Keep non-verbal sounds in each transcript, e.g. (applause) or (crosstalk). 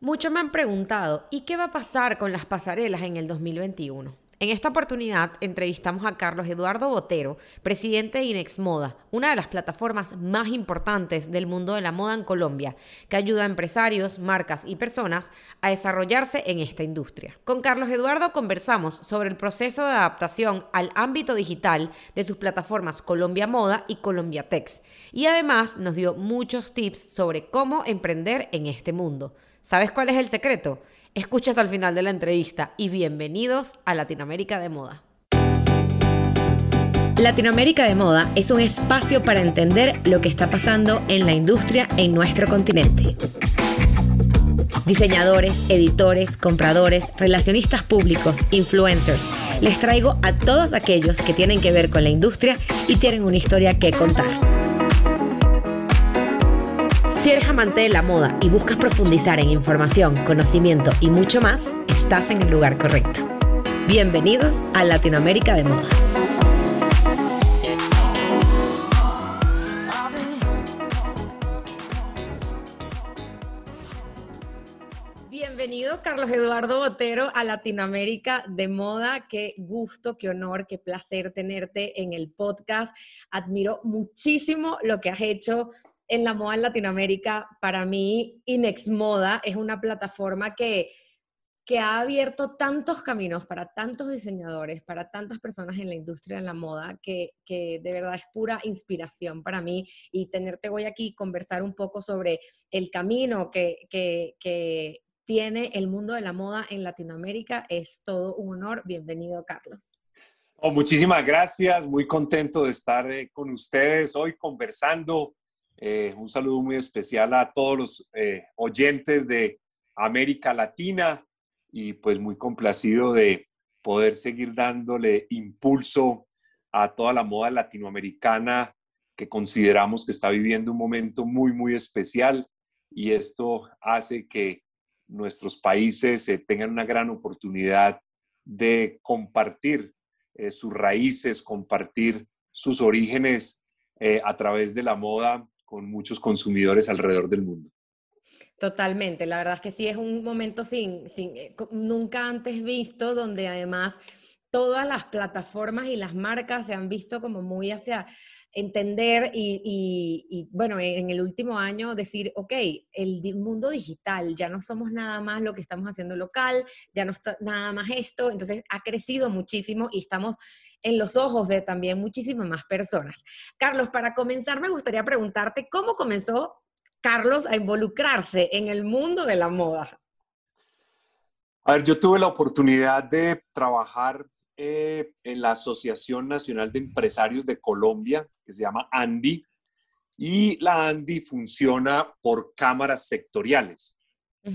Muchos me han preguntado, ¿y qué va a pasar con las pasarelas en el 2021? En esta oportunidad entrevistamos a Carlos Eduardo Botero, presidente de Inex Moda, una de las plataformas más importantes del mundo de la moda en Colombia, que ayuda a empresarios, marcas y personas a desarrollarse en esta industria. Con Carlos Eduardo conversamos sobre el proceso de adaptación al ámbito digital de sus plataformas Colombia Moda y Colombia Tex, y además nos dio muchos tips sobre cómo emprender en este mundo. ¿Sabes cuál es el secreto? Escucha hasta el final de la entrevista y bienvenidos a Latinoamérica de Moda. Latinoamérica de Moda es un espacio para entender lo que está pasando en la industria en nuestro continente. Diseñadores, editores, compradores, relacionistas públicos, influencers. Les traigo a todos aquellos que tienen que ver con la industria y tienen una historia que contar. Si eres amante de la moda y buscas profundizar en información, conocimiento y mucho más, estás en el lugar correcto. Bienvenidos a Latinoamérica de Moda. Bienvenido, Carlos Eduardo Botero, a Latinoamérica de Moda. Qué gusto, qué honor, qué placer tenerte en el podcast. Admiro muchísimo lo que has hecho en la moda en Latinoamérica, para mí Inex Moda es una plataforma que, que ha abierto tantos caminos para tantos diseñadores, para tantas personas en la industria de la moda, que, que de verdad es pura inspiración para mí. Y tenerte hoy aquí, conversar un poco sobre el camino que, que, que tiene el mundo de la moda en Latinoamérica, es todo un honor. Bienvenido, Carlos. Oh, muchísimas gracias, muy contento de estar eh, con ustedes hoy conversando eh, un saludo muy especial a todos los eh, oyentes de América Latina y pues muy complacido de poder seguir dándole impulso a toda la moda latinoamericana que consideramos que está viviendo un momento muy, muy especial. Y esto hace que nuestros países eh, tengan una gran oportunidad de compartir sus raíces, compartir sus orígenes a través de la moda con muchos consumidores alrededor del mundo. Totalmente, la verdad es que sí es un momento sin, sin eh, nunca antes visto, donde además todas las plataformas y las marcas se han visto como muy hacia entender y, bueno, en el último año decir, ok, el mundo digital, ya no somos nada más lo que estamos haciendo local, ya no está nada más esto, entonces ha crecido muchísimo y estamos en los ojos de también muchísimas más personas. Carlos, para comenzar me gustaría preguntarte cómo comenzó Carlos a involucrarse en el mundo de la moda. A ver, yo tuve la oportunidad de trabajar eh, en la Asociación Nacional de Empresarios de Colombia, que se llama ANDI, y la ANDI funciona por cámaras sectoriales.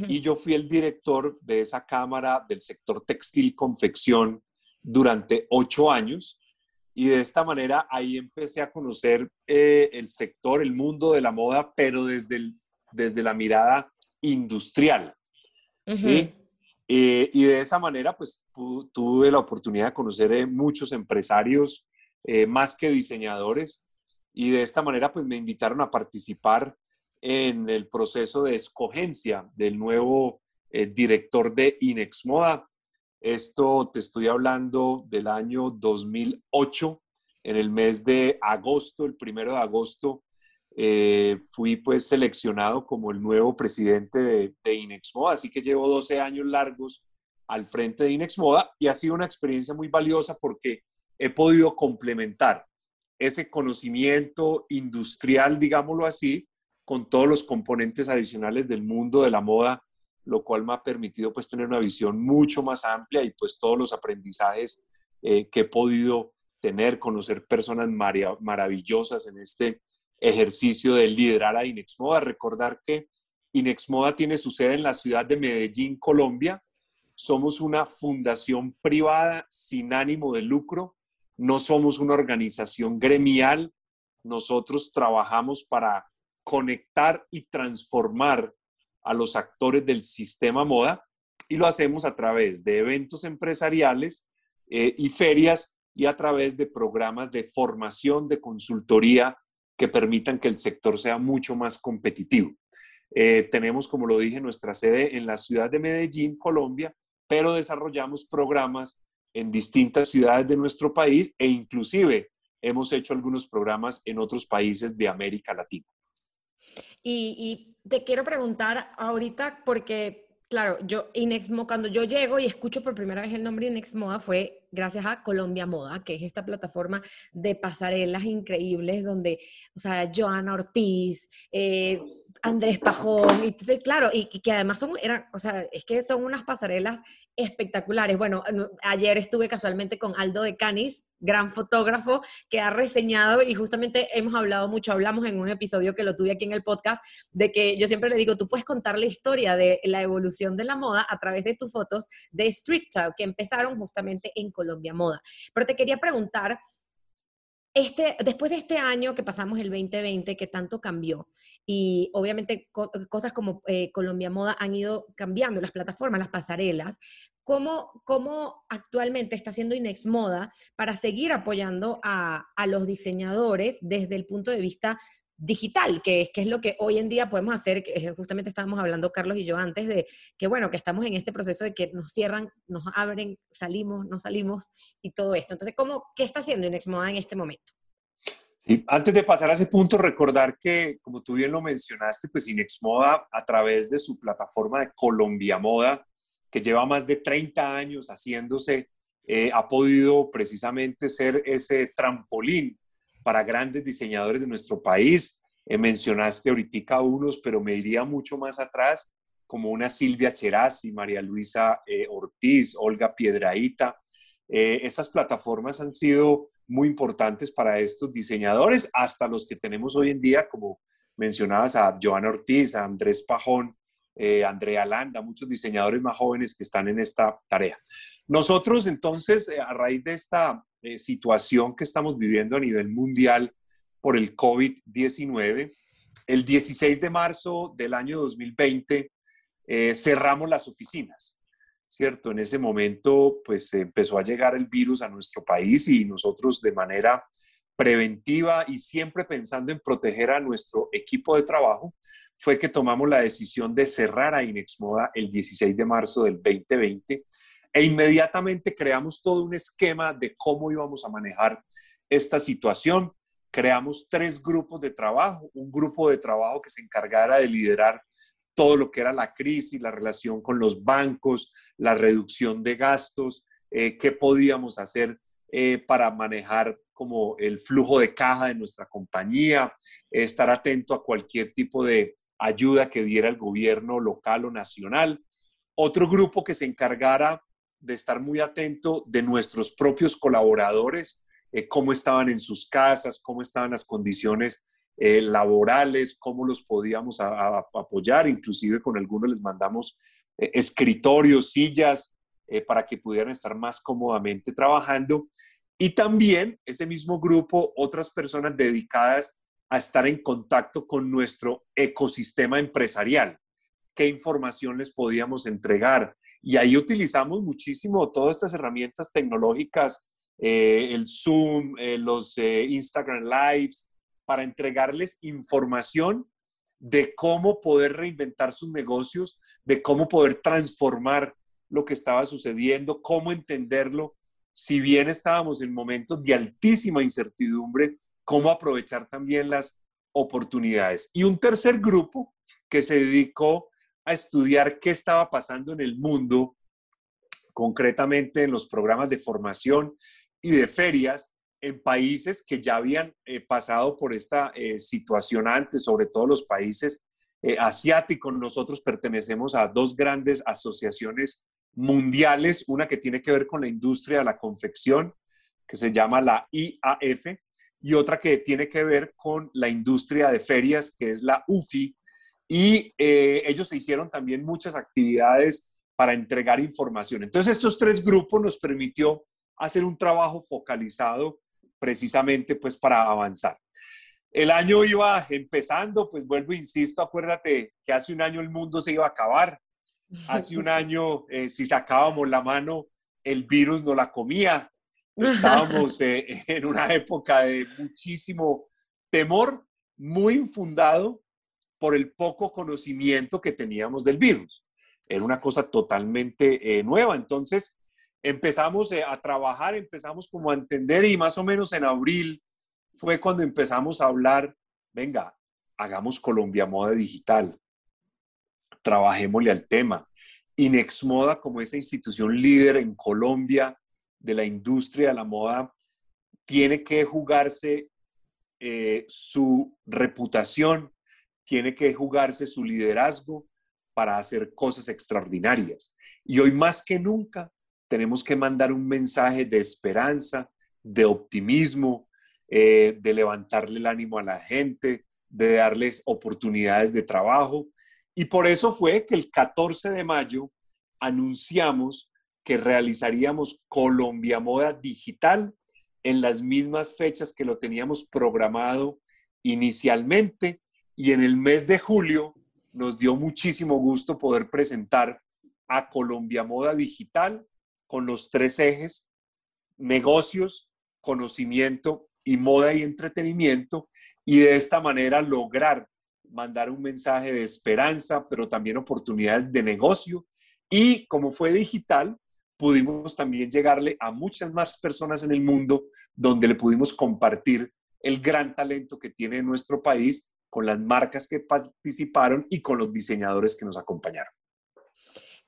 Y yo fui el director de esa cámara del sector textil confección durante ocho años. Y de esta manera ahí empecé a conocer eh, el sector, el mundo de la moda, pero desde, desde la mirada industrial. ¿sí? Eh, y de esa manera, pues tuve la oportunidad de conocer eh, muchos empresarios, eh, más que diseñadores, y de esta manera, pues me invitaron a participar en el proceso de escogencia del nuevo director de Inex Moda. Esto te estoy hablando del año 2008, en el mes de agosto, el primero de agosto, eh, fui pues seleccionado como el nuevo presidente de, de Inex Moda, así que llevo 12 años largos al frente de Inex Moda y ha sido una experiencia muy valiosa porque he podido complementar ese conocimiento industrial, digámoslo así, con todos los componentes adicionales del mundo de la moda, lo cual me ha permitido pues tener una visión mucho más amplia y pues todos los aprendizajes eh, que he podido tener, conocer personas maravillosas en este ejercicio de liderar a Inexmoda. Recordar que Inexmoda tiene su sede en la ciudad de Medellín, Colombia. Somos una fundación privada sin ánimo de lucro. No somos una organización gremial. Nosotros trabajamos para conectar y transformar a los actores del sistema moda y lo hacemos a través de eventos empresariales eh, y ferias y a través de programas de formación, de consultoría que permitan que el sector sea mucho más competitivo. Eh, tenemos, como lo dije, nuestra sede en la ciudad de Medellín, Colombia, pero desarrollamos programas en distintas ciudades de nuestro país e inclusive hemos hecho algunos programas en otros países de América Latina. Y, y te quiero preguntar ahorita, porque Claro, yo, Inexmo, cuando yo llego y escucho por primera vez el nombre Inex Moda fue gracias a Colombia Moda, que es esta plataforma de pasarelas increíbles donde, o sea, Joana Ortiz, eh, Andrés Pajón, y claro, y, que además son, eran, o sea, es que son unas pasarelas espectaculares. Bueno, ayer estuve casualmente con Aldo de Canis, gran fotógrafo, que ha reseñado y justamente hemos hablado mucho, hablamos en un episodio que lo tuve aquí en el podcast, de que yo siempre le digo, tú puedes contar la historia de la evolución de la moda a través de tus fotos de Street Style, que empezaron justamente en Colombia Moda. Pero te quería preguntar, este, después de este año que pasamos el 2020, que tanto cambió, y obviamente cosas como eh, Colombia Moda han ido cambiando, las plataformas, las pasarelas, ¿cómo, actualmente está haciendo Inex Moda para seguir apoyando a, a los diseñadores desde el punto de vista digital, que es, que es lo que hoy en día podemos hacer, que justamente estábamos hablando Carlos y yo antes de que, bueno, que estamos en este proceso de que nos cierran, nos abren, salimos, no salimos y todo esto. Entonces, ¿cómo, ¿qué está haciendo Inexmoda en este momento? Antes de pasar a ese punto, recordar que, como tú bien lo mencionaste, pues Inexmoda, a través de su plataforma de Colombia Moda, que lleva más de 30 años haciéndose, eh, ha podido precisamente ser ese trampolín para grandes diseñadores de nuestro país. Eh, mencionaste ahorita unos, pero me iría mucho más atrás, como una Silvia Cherazzi, María Luisa eh, Ortiz, Olga Piedraíta. Eh, estas plataformas han sido muy importantes para estos diseñadores, hasta los que tenemos hoy en día, como mencionabas a Joana Ortiz, a Andrés Pajón, Andrea Landa, muchos diseñadores más jóvenes que están en esta tarea. Nosotros entonces, a raíz de esta eh, situación que estamos viviendo a nivel mundial por el COVID-19. El 16 de marzo del año 2020 eh, cerramos las oficinas, ¿cierto? En ese momento, pues empezó a llegar el virus a nuestro país y nosotros de manera preventiva y siempre pensando en proteger a nuestro equipo de trabajo, fue que tomamos la decisión de cerrar a Inexmoda el 16 de marzo del 2020 e inmediatamente creamos todo un esquema de cómo íbamos a manejar esta situación. Creamos tres grupos de trabajo, un grupo de trabajo que se encargara de liderar todo lo que era la crisis, la relación con los bancos, la reducción de gastos, eh, qué podíamos hacer eh, para manejar como el flujo de caja de nuestra compañía, estar atento a cualquier tipo de ayuda que diera el gobierno local o nacional. Otro grupo que se encargara de estar muy atento de nuestros propios colaboradores, eh, cómo estaban en sus casas, cómo estaban las condiciones eh, laborales, cómo los podíamos apoyar, inclusive con algunos les mandamos eh, escritorios, sillas, para que pudieran estar más cómodamente trabajando. Y también ese mismo grupo, otras personas dedicadas a estar en contacto con nuestro ecosistema empresarial. ¿Qué información les podíamos entregar? Y ahí utilizamos muchísimo todas estas herramientas tecnológicas, eh, el Zoom, eh, los eh, Instagram Lives, para entregarles información de cómo poder reinventar sus negocios, de cómo poder transformar lo que estaba sucediendo, cómo entenderlo. Si bien estábamos en momentos de altísima incertidumbre, cómo aprovechar también las oportunidades. Y un tercer grupo que se dedicó a estudiar qué estaba pasando en el mundo, concretamente en los programas de formación y de ferias en países que ya habían eh, pasado por esta eh, situación antes, sobre todo los países eh, asiáticos. Nosotros pertenecemos a dos grandes asociaciones mundiales, una que tiene que ver con la industria de la confección, que se llama la IAF, y otra que tiene que ver con la industria de ferias, que es la UFI, y eh, ellos se hicieron también muchas actividades para entregar información. Entonces, estos tres grupos nos permitió hacer un trabajo focalizado precisamente pues para avanzar. El año iba empezando, pues vuelvo, insisto, acuérdate que hace un año el mundo se iba a acabar. Hace un año, eh, si sacábamos la mano, el virus no la comía. Estábamos eh, en una época de muchísimo temor, muy infundado, por el poco conocimiento que teníamos del virus. Era una cosa totalmente eh, nueva. Entonces empezamos eh, a trabajar, empezamos como a entender y más o menos en abril fue cuando empezamos a hablar, venga, hagamos Colombia Moda Digital, trabajémosle al tema. Inexmoda como esa institución líder en Colombia de la industria de la moda tiene que jugarse eh, su reputación, tiene que jugarse su liderazgo para hacer cosas extraordinarias. Y hoy más que nunca tenemos que mandar un mensaje de esperanza, de optimismo, eh, de levantarle el ánimo a la gente, de darles oportunidades de trabajo. Y por eso fue que el 14 de mayo anunciamos que realizaríamos Colombia Moda Digital en las mismas fechas que lo teníamos programado inicialmente y en el mes de julio nos dio muchísimo gusto poder presentar a Colombia Moda Digital con los tres ejes, negocios, conocimiento y moda y entretenimiento, y de esta manera lograr mandar un mensaje de esperanza, pero también oportunidades de negocio. Y como fue digital, pudimos también llegarle a muchas más personas en el mundo donde le pudimos compartir el gran talento que tiene nuestro país con las marcas que participaron y con los diseñadores que nos acompañaron.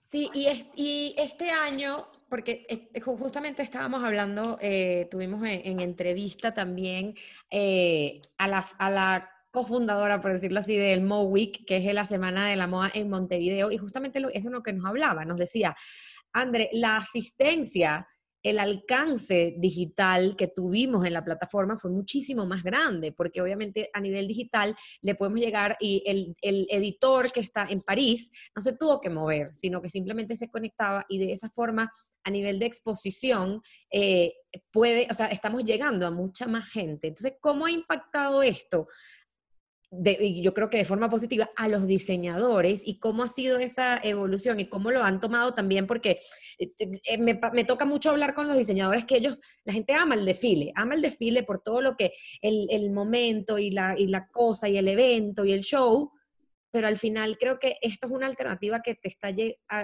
Sí, y, este año, porque justamente estábamos hablando, eh, tuvimos en, entrevista también eh, a, la, a la cofundadora, por decirlo así, del Mo Week, que es la Semana de la Moda en Montevideo, y justamente eso es lo que nos hablaba, nos decía, André, la asistencia, el alcance digital que tuvimos en la plataforma fue muchísimo más grande, porque obviamente a nivel digital le podemos llegar y el, editor que está en París no se tuvo que mover, sino que simplemente se conectaba y de esa forma a nivel de exposición, eh, puede, o sea, estamos llegando a mucha más gente. Entonces, ¿cómo ha impactado esto y yo creo que de forma positiva, a los diseñadores y cómo ha sido esa evolución y cómo lo han tomado también, porque eh, eh, me, me, toca mucho hablar con los diseñadores que ellos, la gente ama el desfile, ama el desfile por todo lo que, el, el momento y la, y la cosa y el evento y el show, pero al final creo que esto es una alternativa que te está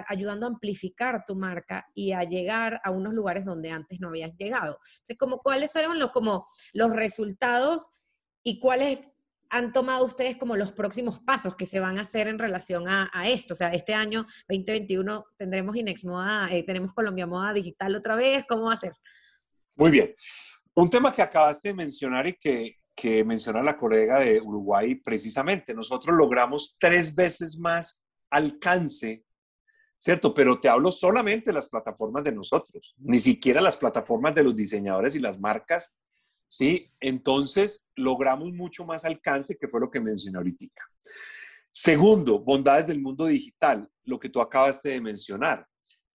ayudando a amplificar tu marca y a llegar a unos lugares donde antes no habías llegado. Entonces, como, ¿cuáles fueron los, como, los resultados y cuáles han tomado ustedes como los próximos pasos que se van a hacer en relación a, esto? O sea, este año 2021 tendremos Inex Moda, eh, tenemos Colombia Moda Digital otra vez, ¿cómo va a ser? Muy bien. Un tema que acabaste de mencionar y que, que menciona la colega de Uruguay, precisamente, nosotros logramos tres veces más alcance, ¿cierto? Pero te hablo solamente de las plataformas de nosotros, ni siquiera las plataformas de los diseñadores y las marcas ¿sí? Entonces, logramos mucho más alcance, que fue lo que mencioné ahorita. Segundo, bondades del mundo digital, lo que tú acabas de mencionar.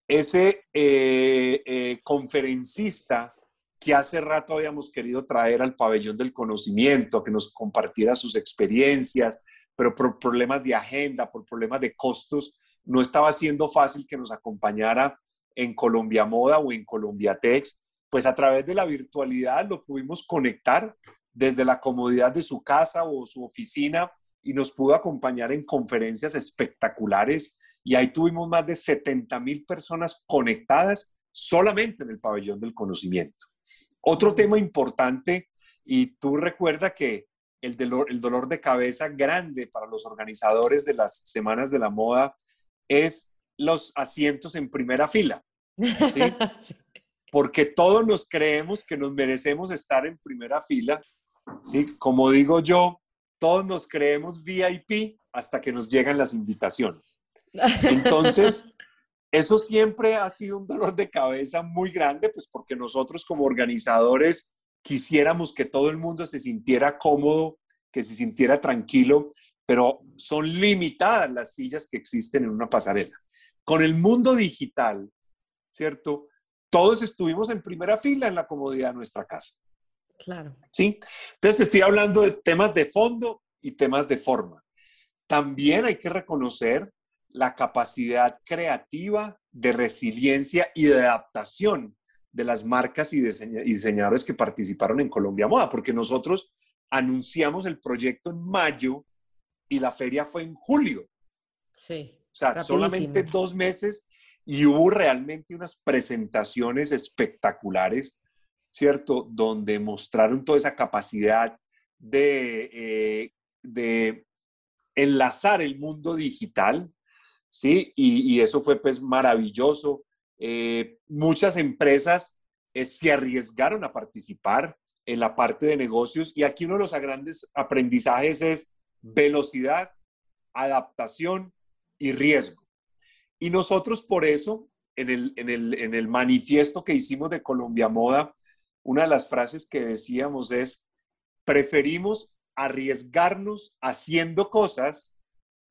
Ese eh, eh, conferencista que hace rato habíamos querido traer al pabellón del conocimiento, que nos compartiera sus experiencias, pero por problemas de agenda, por problemas de costos, no estaba siendo fácil que nos acompañara en Colombia Moda o en Colombia Tex pues a través de la virtualidad lo pudimos conectar desde la comodidad de su casa o su oficina y nos pudo acompañar en conferencias espectaculares y ahí tuvimos más de 70 mil personas conectadas solamente en el pabellón del conocimiento. Otro tema importante, y tú recuerda que el dolor, el dolor de cabeza grande para los organizadores de las semanas de la moda es los asientos en primera fila. ¿sí? (laughs) porque todos nos creemos que nos merecemos estar en primera fila, ¿sí? Como digo yo, todos nos creemos VIP hasta que nos llegan las invitaciones. Entonces, (laughs) eso siempre ha sido un dolor de cabeza muy grande, pues porque nosotros como organizadores quisiéramos que todo el mundo se sintiera cómodo, que se sintiera tranquilo, pero son limitadas las sillas que existen en una pasarela. Con el mundo digital, ¿cierto? Todos estuvimos en primera fila en la comodidad de nuestra casa. Claro. ¿Sí? Entonces estoy hablando de temas de fondo y temas de forma. También hay que reconocer la capacidad creativa de resiliencia y de adaptación de las marcas y diseñadores que participaron en Colombia Moda, porque nosotros anunciamos el proyecto en mayo y la feria fue en julio. Sí. O sea, solamente dos meses y hubo realmente unas presentaciones espectaculares, ¿cierto? Donde mostraron toda esa capacidad de, eh, enlazar el mundo digital, ¿sí? Y, eso fue pues maravilloso. Eh, muchas empresas eh, se arriesgaron a participar en la parte de negocios y aquí uno de los grandes aprendizajes es velocidad, adaptación y riesgo. Y nosotros por eso, en el, en el, en el manifiesto que hicimos de Colombia Moda, una de las frases que decíamos es, preferimos arriesgarnos haciendo cosas,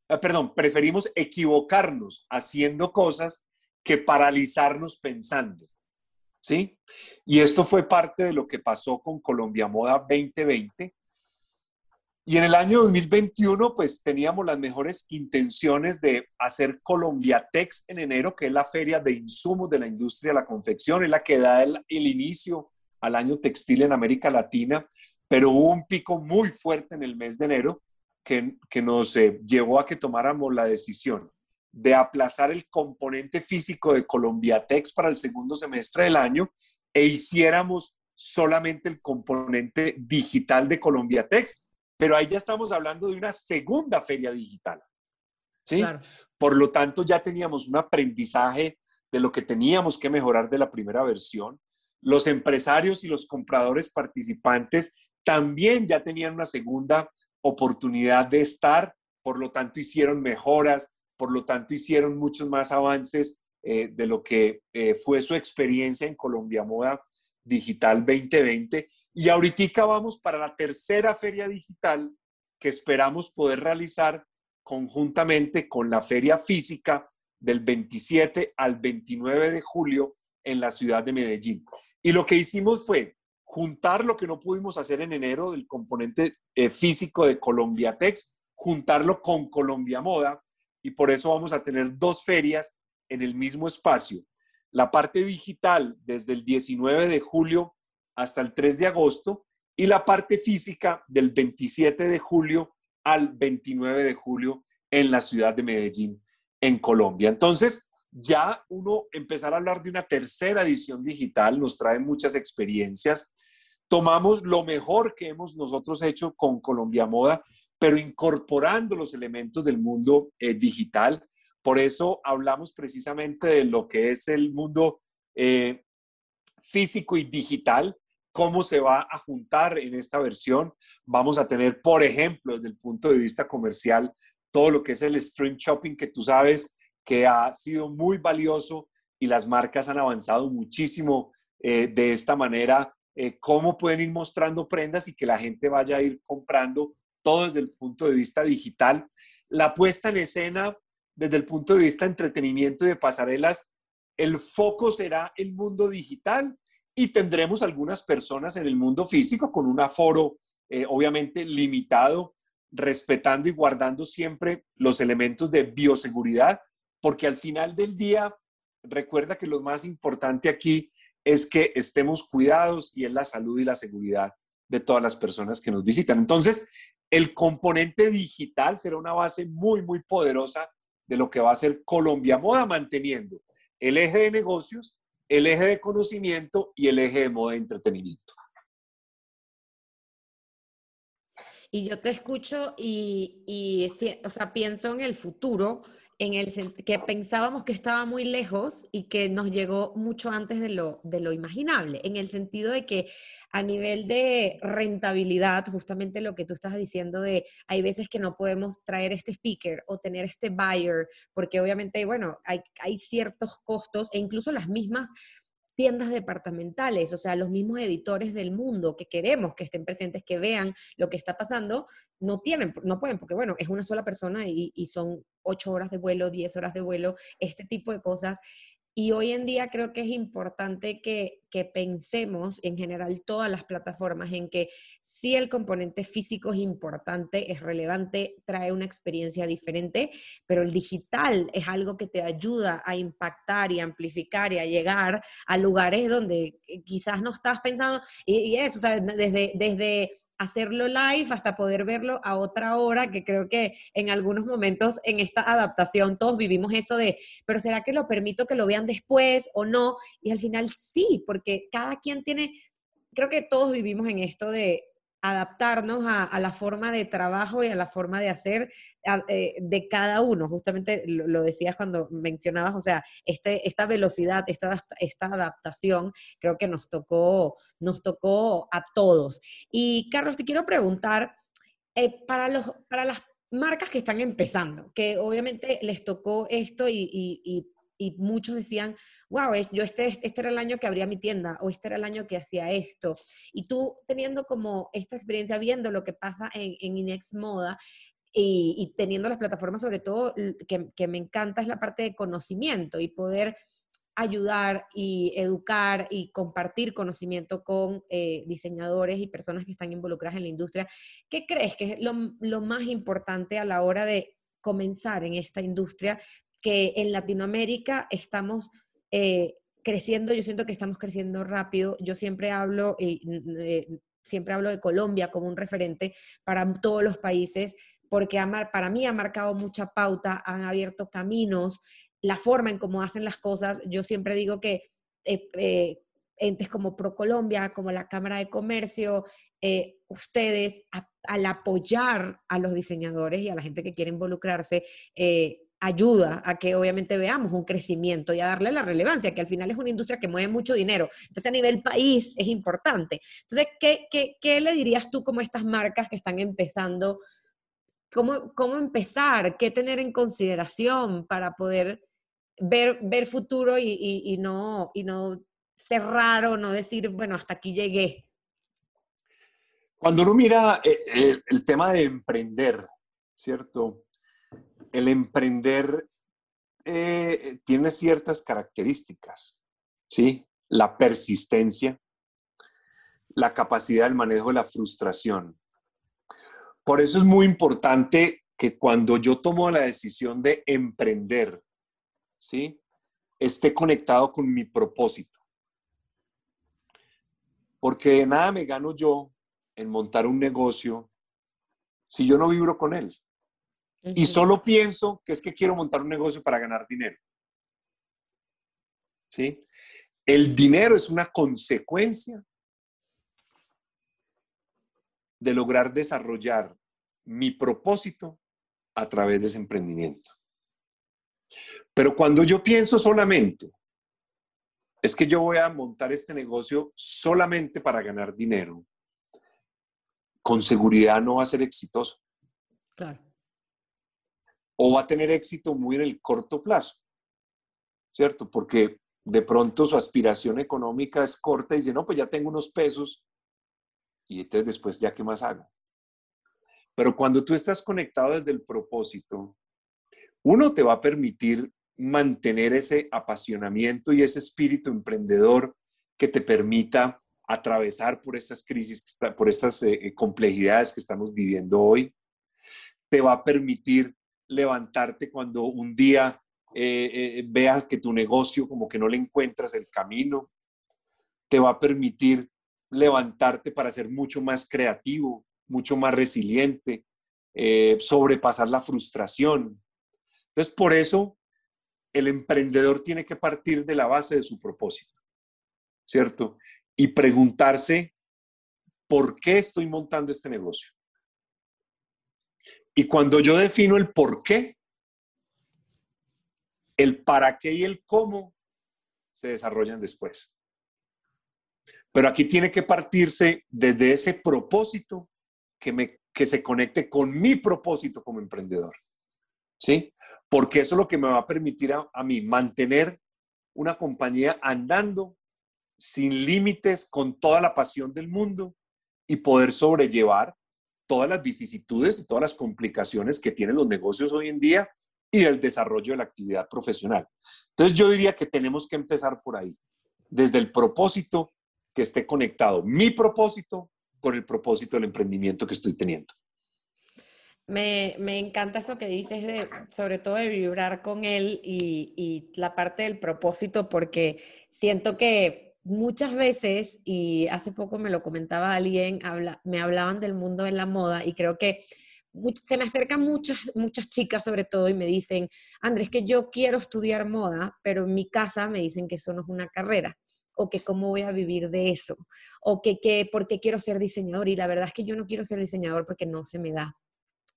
eh, perdón, preferimos equivocarnos haciendo cosas que paralizarnos pensando. ¿Sí? Y esto fue parte de lo que pasó con Colombia Moda 2020. Y en el año 2021, pues teníamos las mejores intenciones de hacer Colombia Tex en enero, que es la feria de insumos de la industria de la confección, es la que da el, el inicio al año textil en América Latina pero hubo un pico muy fuerte en el mes de enero que, que nos eh, llevó a que tomáramos la decisión de aplazar el componente físico de Colombiatex para el segundo semestre del año e hiciéramos solamente el componente digital de Colombiatex, pero ahí ya estamos hablando de una segunda feria digital. ¿sí? Por lo tanto, ya teníamos un aprendizaje de lo que teníamos que mejorar de la primera versión. Los empresarios y los compradores participantes también ya tenían una segunda oportunidad de estar, por lo tanto hicieron mejoras, por lo tanto hicieron muchos más avances eh, de lo que eh, fue su experiencia en Colombia Moda Digital 2020. Y ahorita vamos para la tercera feria digital que esperamos poder realizar conjuntamente con la feria física del 27 al 29 de julio en la ciudad de Medellín. Y lo que hicimos fue juntar lo que no pudimos hacer en enero del componente eh, físico de Colombia Tex, juntarlo con Colombia Moda y por eso vamos a tener dos ferias en el mismo espacio. La parte digital desde el 19 de julio hasta el 3 de agosto y la parte física del 27 de julio al 29 de julio en la ciudad de Medellín, en Colombia. Entonces, ya uno empezar a hablar de una tercera edición digital nos trae muchas experiencias tomamos lo mejor que hemos nosotros hecho con Colombia Moda, pero incorporando los elementos del mundo eh, digital. Por eso hablamos precisamente de lo que es el mundo eh, físico y digital, cómo se va a juntar en esta versión. Vamos a tener, por ejemplo, desde el punto de vista comercial, todo lo que es el stream shopping, que tú sabes que ha sido muy valioso y las marcas han avanzado muchísimo eh, de esta manera eh, cómo pueden ir mostrando prendas y que la gente vaya a ir comprando todo desde el punto de vista digital. La puesta en escena desde el punto de vista de entretenimiento y de pasarelas, el foco será el mundo digital y tendremos algunas personas en el mundo físico con un aforo eh, obviamente limitado, respetando y guardando siempre los elementos de bioseguridad, porque al final del día, recuerda que lo más importante aquí es que estemos cuidados y es la salud y la seguridad de todas las personas que nos visitan. Entonces, el componente digital será una base muy, muy poderosa de lo que va a ser Colombia Moda, manteniendo el eje de negocios, el eje de conocimiento y el eje de moda de entretenimiento. Y yo te escucho y, y o sea, pienso en el futuro en el que pensábamos que estaba muy lejos y que nos llegó mucho antes de lo, de lo imaginable, en el sentido de que a nivel de rentabilidad, justamente lo que tú estás diciendo de hay veces que no podemos traer este speaker o tener este buyer, porque obviamente, bueno, hay, hay ciertos costos e incluso las mismas tiendas departamentales, o sea, los mismos editores del mundo que queremos que estén presentes, que vean lo que está pasando, no tienen, no pueden, porque bueno, es una sola persona y, y son ocho horas de vuelo, diez horas de vuelo, este tipo de cosas. Y hoy en día creo que es importante que, pensemos en general todas las plataformas en que si el componente físico es importante, es relevante, trae una experiencia diferente, pero el digital es algo que te ayuda a impactar y amplificar y a llegar a lugares donde quizás no estás pensando. Y, eso, o sea, desde, desde hacerlo live hasta poder verlo a otra hora, que creo que en algunos momentos en esta adaptación todos vivimos eso de, pero ¿será que lo permito que lo vean después o no? Y al final sí, porque cada quien tiene, creo que todos vivimos en esto de adaptarnos a, la forma de trabajo y a la forma de hacer eh, de cada uno. Justamente lo, decías cuando mencionabas, o sea, este, esta velocidad, esta, esta adaptación, creo que nos tocó, nos tocó a todos. Y Carlos, te quiero preguntar, eh, para, los, para las marcas que están empezando, que obviamente les tocó esto y y muchos decían, wow, yo este, este era el año que abría mi tienda o este era el año que hacía esto. Y tú teniendo como esta experiencia, viendo lo que pasa en, en Inex Moda, y, teniendo las plataformas, sobre todo, que, que, me encanta es la parte de conocimiento y poder ayudar y educar y compartir conocimiento con eh, diseñadores y personas que están involucradas en la industria. ¿Qué crees que es lo, lo más importante a la hora de comenzar en esta industria que en Latinoamérica estamos eh, creciendo, yo siento que estamos creciendo rápido. Yo siempre hablo, y eh, siempre hablo de Colombia como un referente para todos los países, porque para mí ha marcado mucha pauta, han abierto caminos, la forma en cómo hacen las cosas. Yo siempre digo que eh, entes como ProColombia, como la Cámara de Comercio, ustedes, al apoyar a los diseñadores y a la gente que quiere involucrarse, ayuda a que obviamente veamos un crecimiento y a darle la relevancia, que al final es una industria que mueve mucho dinero. Entonces a nivel país es importante. Entonces, ¿qué, qué, qué le dirías tú como estas marcas que están empezando? ¿Cómo, cómo empezar? ¿Qué tener en consideración para poder ver, ver futuro y, y, no, y no cerrar o no decir, bueno, hasta aquí llegué? Cuando uno mira eh, eh, el tema de emprender, ¿cierto? El emprender eh, tiene ciertas características, ¿sí? La persistencia, la capacidad del manejo de la frustración. Por eso es muy importante que cuando yo tomo la decisión de emprender, ¿sí? Esté conectado con mi propósito. Porque de nada me gano yo en montar un negocio si yo no vibro con él. Y solo pienso que es que quiero montar un negocio para ganar dinero. ¿Sí? El dinero es una consecuencia de lograr desarrollar mi propósito a través de ese emprendimiento. Pero cuando yo pienso solamente, es que yo voy a montar este negocio solamente para ganar dinero, con seguridad no va a ser exitoso. Claro o va a tener éxito muy en el corto plazo, ¿cierto? Porque de pronto su aspiración económica es corta y dice, no, pues ya tengo unos pesos y entonces después ya qué más hago. Pero cuando tú estás conectado desde el propósito, uno te va a permitir mantener ese apasionamiento y ese espíritu emprendedor que te permita atravesar por estas crisis, por estas eh, complejidades que estamos viviendo hoy. Te va a permitir levantarte cuando un día eh, eh, veas que tu negocio como que no le encuentras el camino. Te va a permitir levantarte para ser mucho más creativo, mucho más resiliente, eh, sobrepasar la frustración. Entonces, por eso el emprendedor tiene que partir de la base de su propósito, ¿cierto? Y preguntarse, ¿por qué estoy montando este negocio? Y cuando yo defino el por qué, el para qué y el cómo se desarrollan después. Pero aquí tiene que partirse desde ese propósito que, me, que se conecte con mi propósito como emprendedor. ¿Sí? Porque eso es lo que me va a permitir a, a mí mantener una compañía andando sin límites, con toda la pasión del mundo y poder sobrellevar todas las vicisitudes y todas las complicaciones que tienen los negocios hoy en día y el desarrollo de la actividad profesional. Entonces yo diría que tenemos que empezar por ahí, desde el propósito que esté conectado, mi propósito con el propósito del emprendimiento que estoy teniendo. Me, encanta eso que dices, sobre todo de vibrar con él y, y la parte del propósito, porque siento que muchas veces, y hace poco me lo comentaba alguien, me hablaban del mundo de la moda y creo que se me acercan muchas, muchas chicas sobre todo y me dicen, Andrés, que yo quiero estudiar moda, pero en mi casa me dicen que eso no es una carrera o que cómo voy a vivir de eso, o que, que por qué quiero ser diseñador. Y la verdad es que yo no quiero ser diseñador porque no se me da.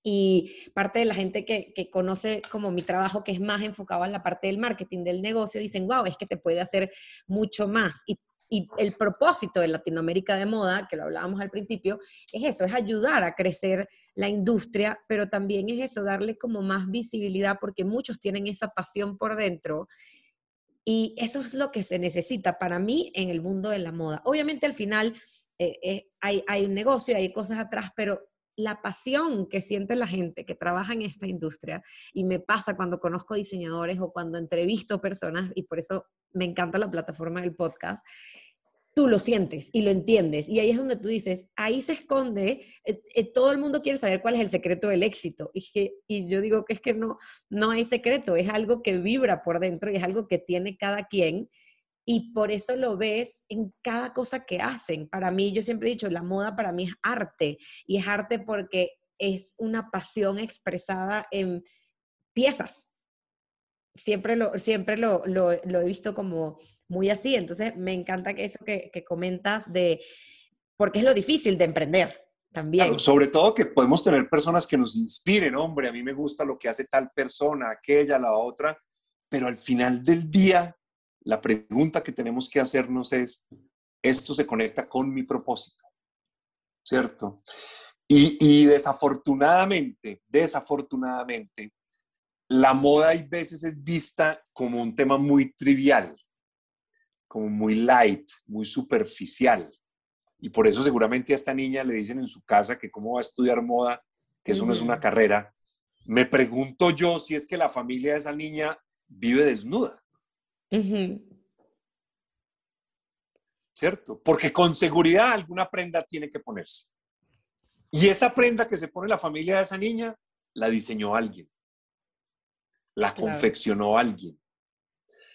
Y parte de la gente que, que, conoce como mi trabajo, que es más enfocado en la parte del marketing del negocio, dicen, wow, es que se puede hacer mucho más. Y y el propósito de Latinoamérica de moda, que lo hablábamos al principio, es eso, es ayudar a crecer la industria, pero también es eso, darle como más visibilidad porque muchos tienen esa pasión por dentro y eso es lo que se necesita para mí en el mundo de la moda. Obviamente al final eh, eh, hay, hay un negocio, hay cosas atrás, pero la pasión que siente la gente que trabaja en esta industria, y me pasa cuando conozco diseñadores o cuando entrevisto personas, y por eso me encanta la plataforma del podcast, tú lo sientes y lo entiendes. Y ahí es donde tú dices, ahí se esconde, eh, eh, todo el mundo quiere saber cuál es el secreto del éxito. Y, que, y yo digo que es que no, no hay secreto, es algo que vibra por dentro y es algo que tiene cada quien. Y por eso lo ves en cada cosa que hacen. Para mí, yo siempre he dicho, la moda para mí es arte. Y es arte porque es una pasión expresada en piezas, siempre lo, siempre lo, lo, he visto como muy así. Entonces, me encanta que eso que, que comentas de, porque es lo difícil de emprender también. sobre todo que podemos tener personas que nos inspiren, hombre, a mí me gusta lo que hace tal persona, aquella, la otra, pero al final del día, la pregunta que tenemos que hacernos es, ¿esto se conecta con mi propósito? ¿Cierto? Y, y desafortunadamente, desafortunadamente, la moda hay veces es vista como un tema muy trivial, como muy light, muy superficial. Y por eso seguramente a esta niña le dicen en su casa que cómo va a estudiar moda, que eso no es una carrera. Me pregunto yo si es que la familia de esa niña vive desnuda. ¿Cierto? Porque con seguridad alguna prenda tiene que ponerse. Y esa prenda que se pone la familia de esa niña, la diseñó alguien la confeccionó alguien.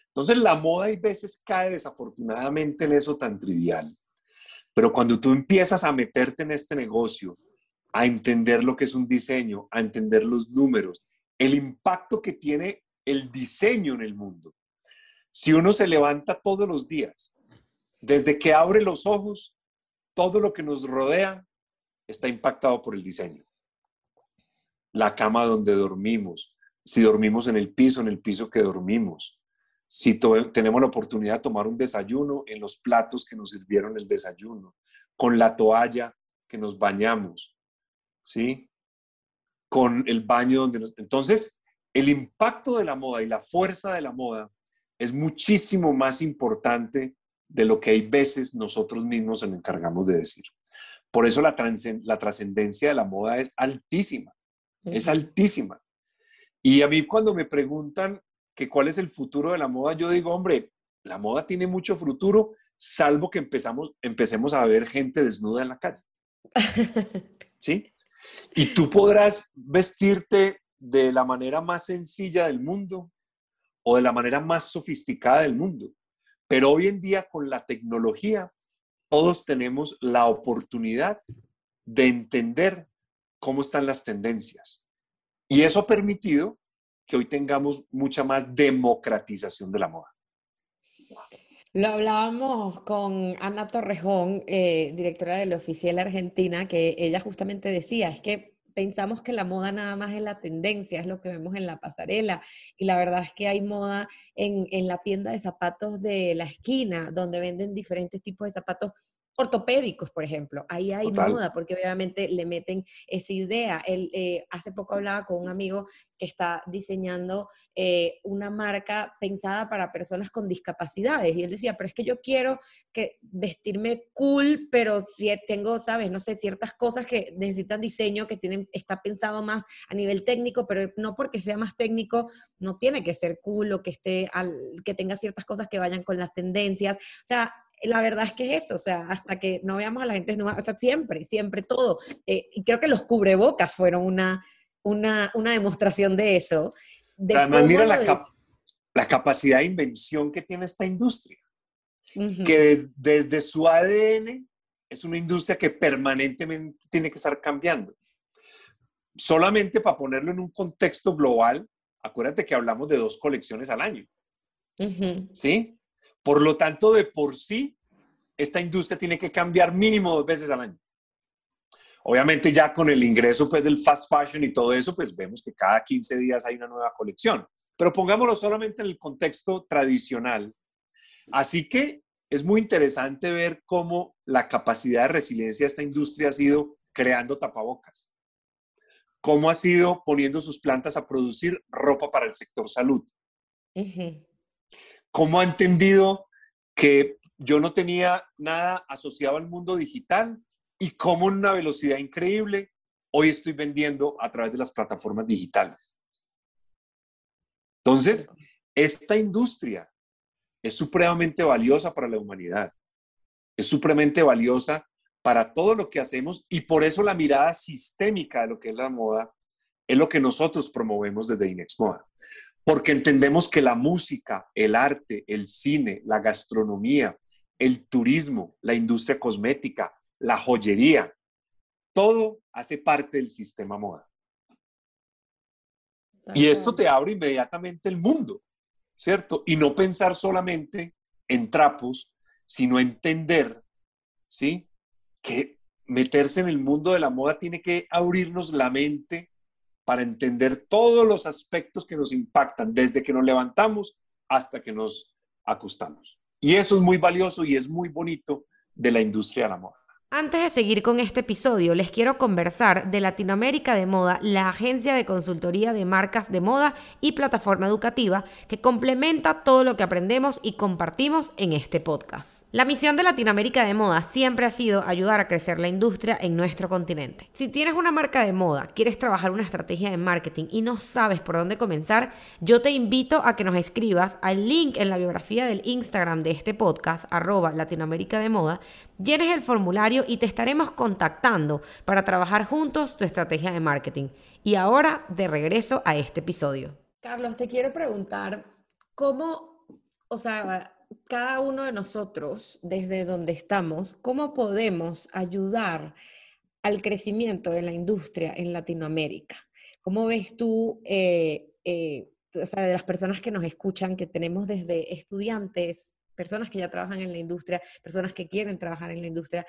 Entonces la moda hay veces cae desafortunadamente en eso tan trivial. Pero cuando tú empiezas a meterte en este negocio, a entender lo que es un diseño, a entender los números, el impacto que tiene el diseño en el mundo. Si uno se levanta todos los días, desde que abre los ojos, todo lo que nos rodea está impactado por el diseño. La cama donde dormimos, si dormimos en el piso, en el piso que dormimos, si tenemos la oportunidad de tomar un desayuno en los platos que nos sirvieron el desayuno, con la toalla que nos bañamos, ¿sí? Con el baño donde nos... Entonces, el impacto de la moda y la fuerza de la moda es muchísimo más importante de lo que hay veces nosotros mismos nos encargamos de decir. Por eso la, la trascendencia de la moda es altísima, es altísima. Y a mí cuando me preguntan que cuál es el futuro de la moda, yo digo, hombre, la moda tiene mucho futuro, salvo que empezamos, empecemos a ver gente desnuda en la calle. (laughs) ¿Sí? Y tú podrás vestirte de la manera más sencilla del mundo o de la manera más sofisticada del mundo. Pero hoy en día con la tecnología, todos tenemos la oportunidad de entender cómo están las tendencias. Y eso ha permitido que hoy tengamos mucha más democratización de la moda. Lo hablábamos con Ana Torrejón, eh, directora de la Oficial Argentina, que ella justamente decía, es que pensamos que la moda nada más es la tendencia, es lo que vemos en la pasarela. Y la verdad es que hay moda en, en la tienda de zapatos de la esquina, donde venden diferentes tipos de zapatos ortopédicos, por ejemplo. Ahí hay moda, porque obviamente le meten esa idea. Él, eh, hace poco hablaba con un amigo que está diseñando eh, una marca pensada para personas con discapacidades. Y él decía, pero es que yo quiero que vestirme cool, pero si tengo, sabes, no sé, ciertas cosas que necesitan diseño, que tienen, está pensado más a nivel técnico, pero no porque sea más técnico, no tiene que ser cool o que esté al, que tenga ciertas cosas que vayan con las tendencias. O sea, la verdad es que es eso, o sea, hasta que no veamos a la gente o sea, siempre, siempre todo. Eh, y creo que los cubrebocas fueron una, una, una demostración de eso. Además, mira la, la, capacidad de invención que tiene esta industria. que desde su ADN es una industria que permanentemente tiene que estar cambiando. Solamente para ponerlo en un contexto global, acuérdate que hablamos de dos colecciones al año. ¿Sí? Por lo tanto, de por sí, esta industria tiene que cambiar mínimo dos veces al año. Obviamente ya con el ingreso pues, del fast fashion y todo eso, pues vemos que cada 15 días hay una nueva colección. Pero pongámoslo solamente en el contexto tradicional. Así que es muy interesante ver cómo la capacidad de resiliencia de esta industria ha sido creando tapabocas, cómo ha sido poniendo sus plantas a producir ropa para el sector salud, cómo ha entendido que yo no tenía nada asociado al mundo digital y cómo en una velocidad increíble hoy estoy vendiendo a través de las plataformas digitales. Entonces, esta industria es supremamente valiosa para la humanidad, es supremamente valiosa para todo lo que hacemos y por eso la mirada sistémica de lo que es la moda es lo que nosotros promovemos desde Inex Moda. Porque entendemos que la música, el arte, el cine, la gastronomía, el turismo, la industria cosmética, la joyería, todo hace parte del sistema moda. Y esto te abre inmediatamente el mundo, ¿cierto? Y no pensar solamente en trapos, sino entender, ¿sí? Que meterse en el mundo de la moda tiene que abrirnos la mente para entender todos los aspectos que nos impactan, desde que nos levantamos hasta que nos acostamos. Y eso es muy valioso y es muy bonito de la industria de la moda. Antes de seguir con este episodio, les quiero conversar de Latinoamérica de Moda, la agencia de consultoría de marcas de moda y plataforma educativa que complementa todo lo que aprendemos y compartimos en este podcast. La misión de Latinoamérica de Moda siempre ha sido ayudar a crecer la industria en nuestro continente. Si tienes una marca de moda, quieres trabajar una estrategia de marketing y no sabes por dónde comenzar, yo te invito a que nos escribas al link en la biografía del Instagram de este podcast, arroba Latinoamérica de Moda, llenes el formulario y te estaremos contactando para trabajar juntos tu estrategia de marketing. Y ahora de regreso a este episodio. Carlos, te quiero preguntar cómo, o sea, cada uno de nosotros, desde donde estamos, cómo podemos ayudar al crecimiento de la industria en Latinoamérica. ¿Cómo ves tú, eh, eh, o sea, de las personas que nos escuchan, que tenemos desde estudiantes, personas que ya trabajan en la industria, personas que quieren trabajar en la industria,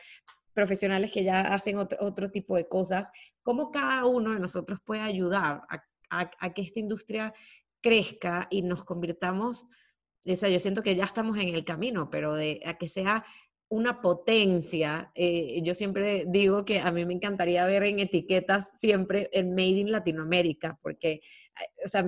profesionales que ya hacen otro, tipo de cosas, cómo cada uno de nosotros puede ayudar a, que esta industria crezca y nos convirtamos, o sea, yo siento que ya estamos en el camino, pero a que sea una potencia. Eh, yo siempre digo que a mí me encantaría ver en etiquetas siempre el Made in Latinoamérica, porque o sea,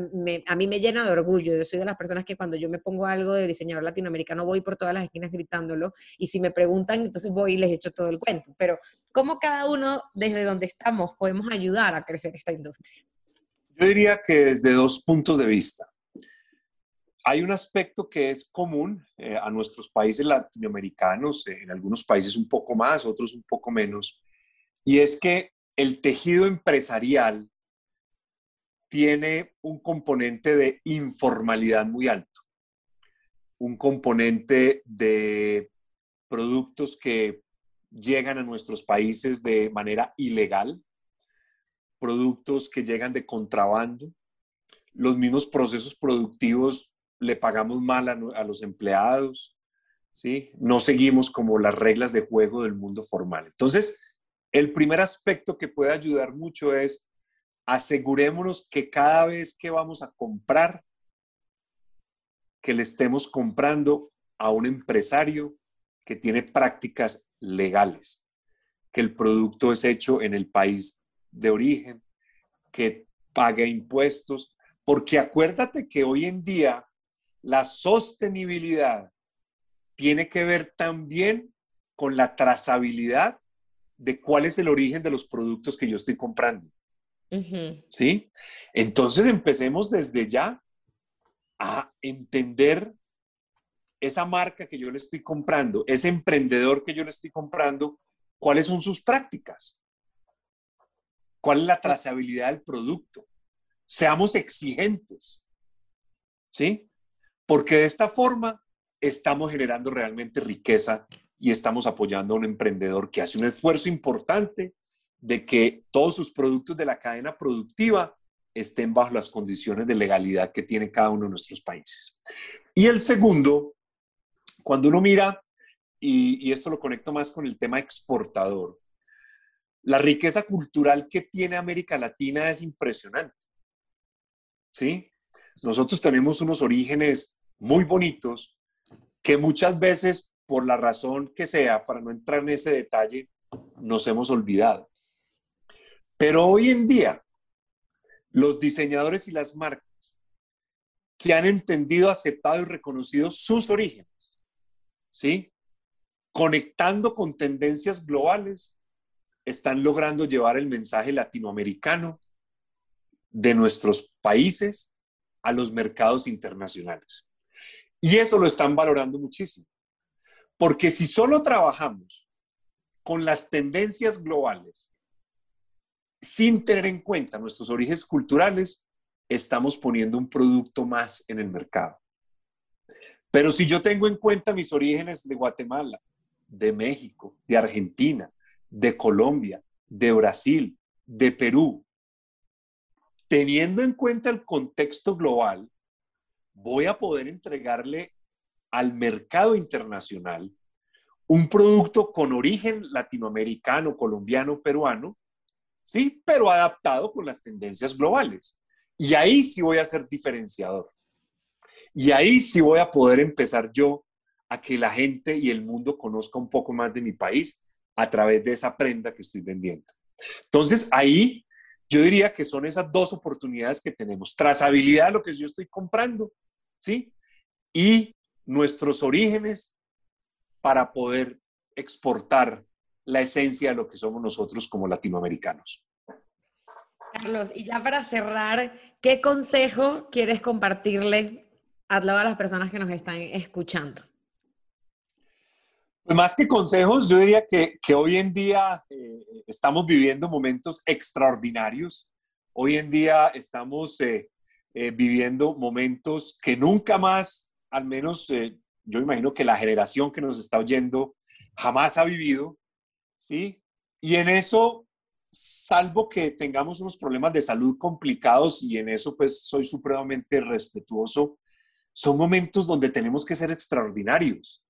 a mí me llena de orgullo. Yo soy de las personas que cuando yo me pongo algo de diseñador latinoamericano voy por todas las esquinas gritándolo y si me preguntan, entonces voy y les echo todo el cuento. Pero ¿cómo cada uno desde donde estamos podemos ayudar a crecer esta industria? Yo diría que desde dos puntos de vista. Hay un aspecto que es común eh, a nuestros países latinoamericanos, eh, en algunos países un poco más, otros un poco menos, y es que el tejido empresarial tiene un componente de informalidad muy alto, un componente de productos que llegan a nuestros países de manera ilegal, productos que llegan de contrabando, los mismos procesos productivos le pagamos mal a, los empleados, ¿sí? No seguimos como las reglas de juego del mundo formal. Entonces, el primer aspecto que puede ayudar mucho es asegurémonos que cada vez que vamos a comprar, que le estemos comprando a un empresario que tiene prácticas legales, que el producto es hecho en el país de origen, que pague impuestos, porque acuérdate que hoy en día la sostenibilidad tiene que ver también con la trazabilidad de cuál es el origen de los productos que yo estoy comprando. ¿Sí? Entonces empecemos desde ya a entender esa marca que yo le estoy comprando, ese emprendedor que yo le estoy comprando, cuáles son sus prácticas, cuál es la trazabilidad del producto. Seamos exigentes, ¿sí? Porque de esta forma estamos generando realmente riqueza y estamos apoyando a un emprendedor que hace un esfuerzo importante de que todos sus productos de la cadena productiva estén bajo las condiciones de legalidad que tiene cada uno de nuestros países. Y el segundo, cuando uno mira, y, esto lo conecto más con el tema exportador, la riqueza cultural que tiene América Latina es impresionante. ¿Sí? Nosotros tenemos unos orígenes muy bonitos que muchas veces, por la razón que sea, para no entrar en ese detalle, nos hemos olvidado. Pero hoy en día, los diseñadores y las marcas que han entendido, aceptado y reconocido sus orígenes, ¿sí? Conectando con tendencias globales, están logrando llevar el mensaje latinoamericano de nuestros países a los mercados internacionales. Y eso lo están valorando muchísimo. Porque si solo trabajamos con las tendencias globales sin tener en cuenta nuestros orígenes culturales, estamos poniendo un producto más en el mercado. Pero si yo tengo en cuenta mis orígenes de Guatemala, de México, de Argentina, de Colombia, de Brasil, de Perú, teniendo en cuenta el contexto global, voy a poder entregarle al mercado internacional un producto con origen latinoamericano, colombiano, peruano, ¿sí? Pero adaptado con las tendencias globales. Y ahí sí voy a ser diferenciador. Y ahí sí voy a poder empezar yo a que la gente y el mundo conozca un poco más de mi país a través de esa prenda que estoy vendiendo. Entonces, ahí yo diría que son esas dos oportunidades que tenemos. Trazabilidad de lo que yo estoy comprando, ¿sí? Y nuestros orígenes para poder exportar la esencia de lo que somos nosotros como latinoamericanos. Carlos, y ya para cerrar, ¿qué consejo quieres compartirle a todas las personas que nos están escuchando? Pues más que consejos, yo diría que, hoy en día eh, estamos viviendo momentos extraordinarios. Hoy en día estamos eh, eh, viviendo momentos que nunca más, al menos yo imagino que la generación que nos está oyendo jamás ha vivido. ¿sí? Y en eso, salvo que tengamos unos problemas de salud complicados y en eso pues soy supremamente respetuoso, son momentos donde tenemos que ser extraordinarios.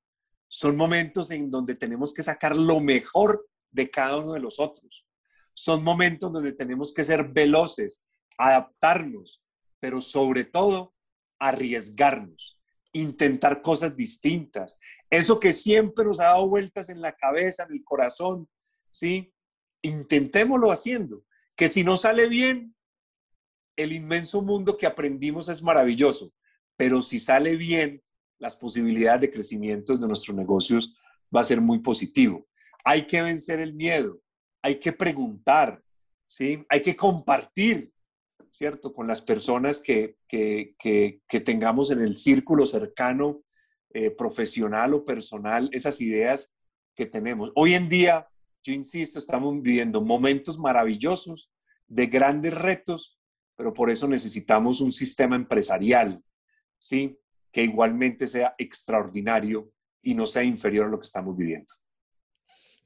Son momentos en donde tenemos que sacar lo mejor de cada uno de los otros. Son momentos donde tenemos que ser veloces, adaptarnos, pero sobre todo arriesgarnos, intentar cosas distintas, eso que siempre nos ha dado vueltas en la cabeza, en el corazón, ¿sí? Intentémoslo haciendo, que si no sale bien, el inmenso mundo que aprendimos es maravilloso, pero si sale bien, las posibilidades de crecimiento de nuestros negocios va a ser muy positivo. Hay que vencer el miedo, hay que preguntar, ¿sí? Hay que compartir, ¿cierto? Con las personas que, que, que tengamos en el círculo cercano eh, profesional o personal esas ideas que tenemos. Hoy en día, yo insisto, estamos viviendo momentos maravillosos de grandes retos, pero por eso necesitamos un sistema empresarial, ¿sí? Que igualmente sea extraordinario y no sea inferior a lo que estamos viviendo.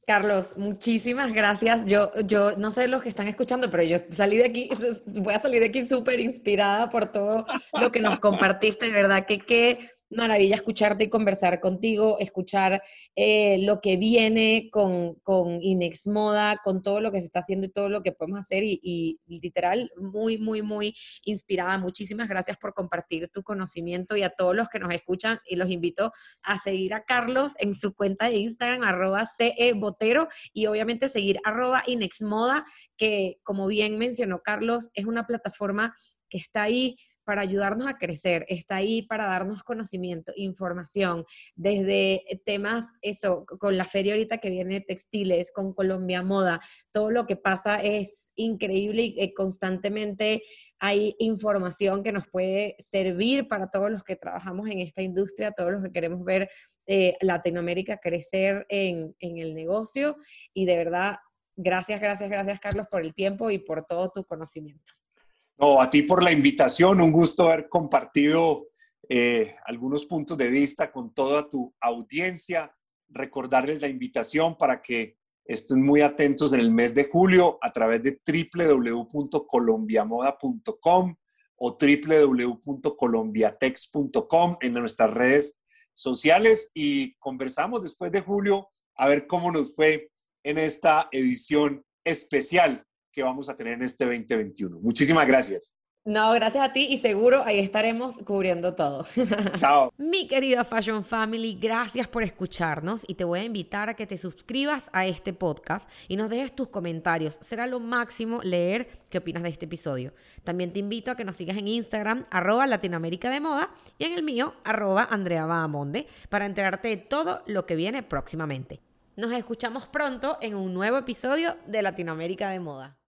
Carlos, muchísimas gracias. Yo, yo no sé los que están escuchando, pero yo salí de aquí, (laughs) voy a salir de aquí súper inspirada por todo lo que nos compartiste, verdad que qué maravilla escucharte y conversar contigo, escuchar eh, lo que viene con, con, Inex Moda, con todo lo que se está haciendo y todo lo que podemos hacer y, literal, muy, muy, muy inspirada. Muchísimas gracias por compartir tu conocimiento y a todos los que nos escuchan y los invito a seguir a Carlos en su cuenta de Instagram, arroba cebotero y obviamente seguir arroba Moda, que como bien mencionó Carlos, es una plataforma que está ahí para ayudarnos a crecer, está ahí para darnos conocimiento, información, desde temas, eso, con la feria ahorita que viene de textiles, con Colombia Moda, todo lo que pasa es increíble y eh, constantemente hay información que nos puede servir para todos los que trabajamos en esta industria, todos los que queremos ver eh, Latinoamérica crecer en, en el negocio. Y de verdad, gracias, gracias, gracias Carlos por el tiempo y por todo tu conocimiento. No, a ti por la invitación, un gusto haber compartido eh, algunos puntos de vista con toda tu audiencia, recordarles la invitación para que estén muy atentos en el mes de julio a través de www.colombiamoda.com o www.colombiatex.com en nuestras redes sociales y conversamos después de julio a ver cómo nos fue en esta edición especial que vamos a tener en este 2021. Muchísimas gracias. No, gracias a ti y seguro ahí estaremos cubriendo todo. (laughs) Chao. Mi querida Fashion Family, gracias por escucharnos y te voy a invitar a que te suscribas a este podcast y nos dejes tus comentarios. Será lo máximo leer qué opinas de este episodio. También te invito a que nos sigas en Instagram, arroba Latinoamérica de Moda y en el mío, arroba Andrea Bahamonde, para enterarte de todo lo que viene próximamente. Nos escuchamos pronto en un nuevo episodio de Latinoamérica de Moda.